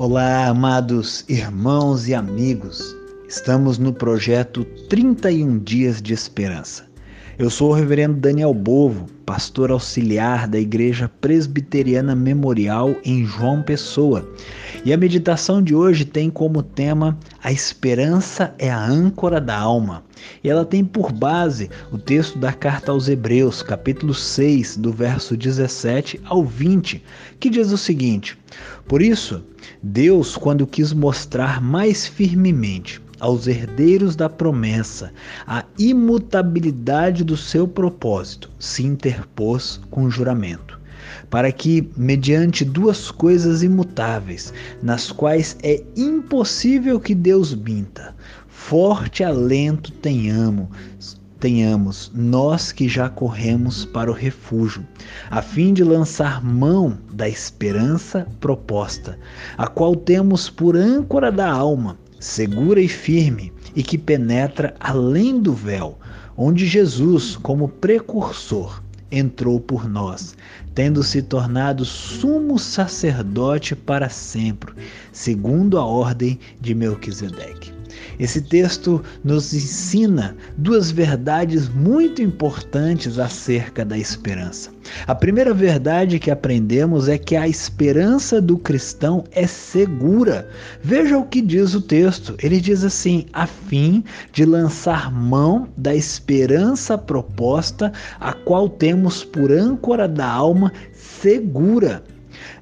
Olá, amados irmãos e amigos. Estamos no projeto 31 Dias de Esperança. Eu sou o reverendo Daniel Bovo, pastor auxiliar da Igreja Presbiteriana Memorial em João Pessoa. E a meditação de hoje tem como tema A esperança é a âncora da alma. E ela tem por base o texto da carta aos Hebreus, capítulo 6, do verso 17 ao 20, que diz o seguinte: Por isso, Deus, quando quis mostrar mais firmemente aos herdeiros da promessa. A imutabilidade do seu propósito, se interpôs com juramento, para que, mediante duas coisas imutáveis, nas quais é impossível que Deus minta, forte alento tenhamos, tenhamos nós que já corremos para o refúgio, a fim de lançar mão da esperança proposta, a qual temos por âncora da alma segura e firme e que penetra além do véu, onde Jesus, como precursor, entrou por nós, tendo se tornado sumo sacerdote para sempre, segundo a ordem de Melquisedeque. Esse texto nos ensina duas verdades muito importantes acerca da esperança. A primeira verdade que aprendemos é que a esperança do cristão é segura. Veja o que diz o texto. Ele diz assim: a fim de lançar mão da esperança proposta, a qual temos por âncora da alma segura.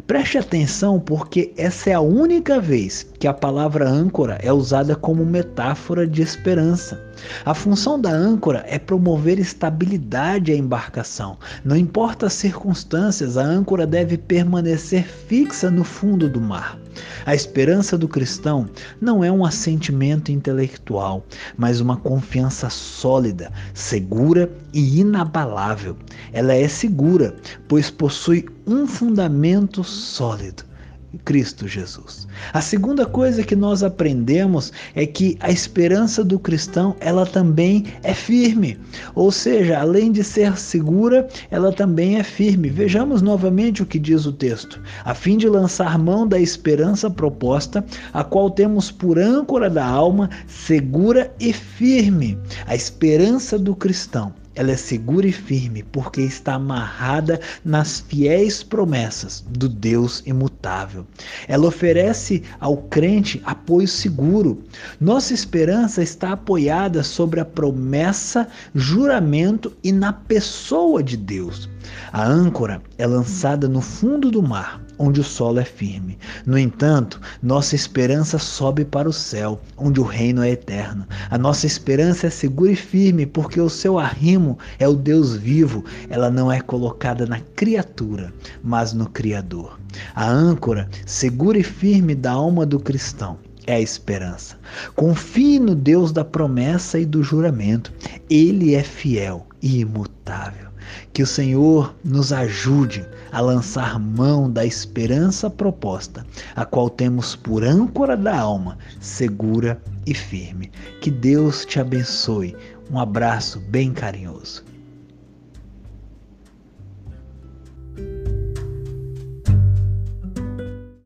Preste atenção porque essa é a única vez que a palavra âncora é usada como metáfora de esperança. A função da âncora é promover estabilidade à embarcação. Não importa as circunstâncias, a âncora deve permanecer fixa no fundo do mar. A esperança do cristão não é um assentimento intelectual, mas uma confiança sólida, segura e inabalável. Ela é segura, pois possui um fundamento sólido. Cristo Jesus. A segunda coisa que nós aprendemos é que a esperança do cristão, ela também é firme. Ou seja, além de ser segura, ela também é firme. Vejamos novamente o que diz o texto. A fim de lançar mão da esperança proposta, a qual temos por âncora da alma, segura e firme. A esperança do cristão ela é segura e firme porque está amarrada nas fiéis promessas do Deus imutável. Ela oferece ao crente apoio seguro. Nossa esperança está apoiada sobre a promessa, juramento e na pessoa de Deus. A âncora é lançada no fundo do mar onde o solo é firme. No entanto, nossa esperança sobe para o céu, onde o reino é eterno. A nossa esperança é segura e firme, porque o seu arrimo é o Deus vivo. Ela não é colocada na criatura, mas no Criador. A âncora segura e firme da alma do cristão é a esperança. Confie no Deus da promessa e do juramento. Ele é fiel imutável. Que o Senhor nos ajude a lançar mão da esperança proposta, a qual temos por âncora da alma, segura e firme. Que Deus te abençoe. Um abraço bem carinhoso.